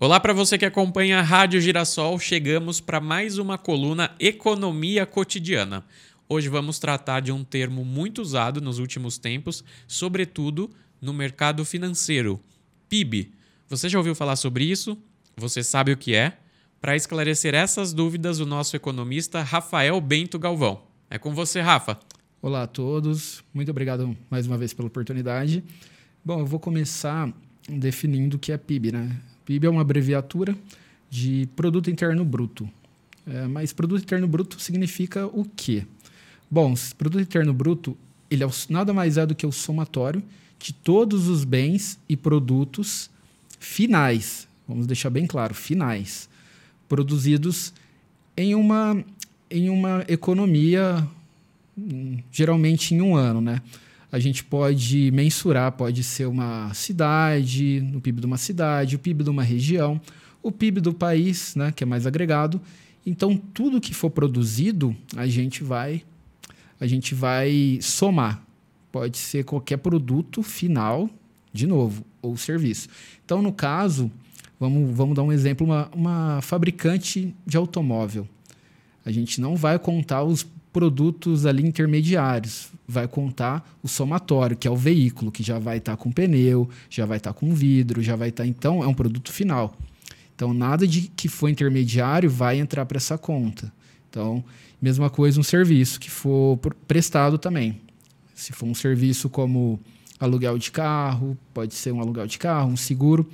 Olá para você que acompanha a Rádio Girassol, chegamos para mais uma coluna Economia Cotidiana. Hoje vamos tratar de um termo muito usado nos últimos tempos, sobretudo no mercado financeiro, PIB. Você já ouviu falar sobre isso? Você sabe o que é? Para esclarecer essas dúvidas, o nosso economista Rafael Bento Galvão. É com você, Rafa. Olá a todos, muito obrigado mais uma vez pela oportunidade. Bom, eu vou começar definindo o que é PIB, né? PIB é uma abreviatura de Produto Interno Bruto. É, mas Produto Interno Bruto significa o quê? Bom, Produto Interno Bruto ele é nada mais é do que o somatório de todos os bens e produtos finais, vamos deixar bem claro, finais, produzidos em uma, em uma economia, hum, geralmente em um ano, né? A gente pode mensurar, pode ser uma cidade, o PIB de uma cidade, o PIB de uma região, o PIB do país, né, que é mais agregado. Então, tudo que for produzido, a gente vai a gente vai somar. Pode ser qualquer produto final, de novo, ou serviço. Então, no caso, vamos, vamos dar um exemplo, uma, uma fabricante de automóvel. A gente não vai contar os produtos ali intermediários. Vai contar o somatório, que é o veículo, que já vai estar tá com pneu, já vai estar tá com vidro, já vai estar. Tá, então, é um produto final. Então, nada de que for intermediário vai entrar para essa conta. Então, mesma coisa um serviço que for prestado também. Se for um serviço como aluguel de carro, pode ser um aluguel de carro, um seguro,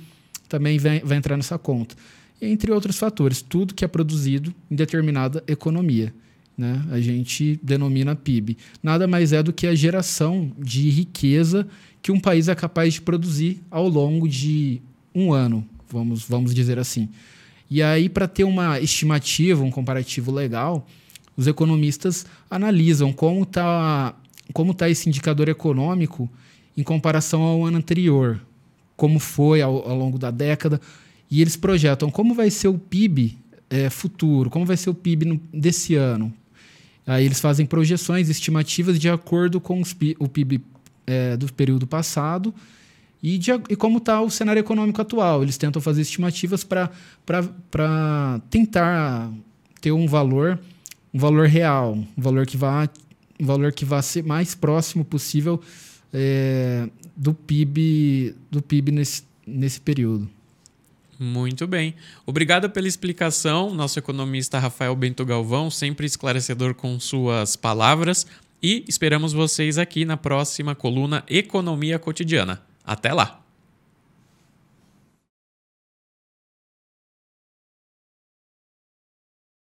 também vai, vai entrar nessa conta. Entre outros fatores, tudo que é produzido em determinada economia né? a gente denomina PIB. Nada mais é do que a geração de riqueza que um país é capaz de produzir ao longo de um ano, vamos, vamos dizer assim. E aí, para ter uma estimativa, um comparativo legal, os economistas analisam como está como tá esse indicador econômico em comparação ao ano anterior, como foi ao, ao longo da década, e eles projetam como vai ser o PIB é, futuro, como vai ser o PIB no, desse ano, Aí eles fazem projeções estimativas de acordo com o PIB é, do período passado e, de, e como está o cenário econômico atual. Eles tentam fazer estimativas para tentar ter um valor, um valor real, um valor que vá, um valor que vá ser mais próximo possível é, do PIB, do PIB nesse, nesse período. Muito bem. Obrigado pela explicação, nosso economista Rafael Bento Galvão, sempre esclarecedor com suas palavras. E esperamos vocês aqui na próxima coluna Economia Cotidiana. Até lá!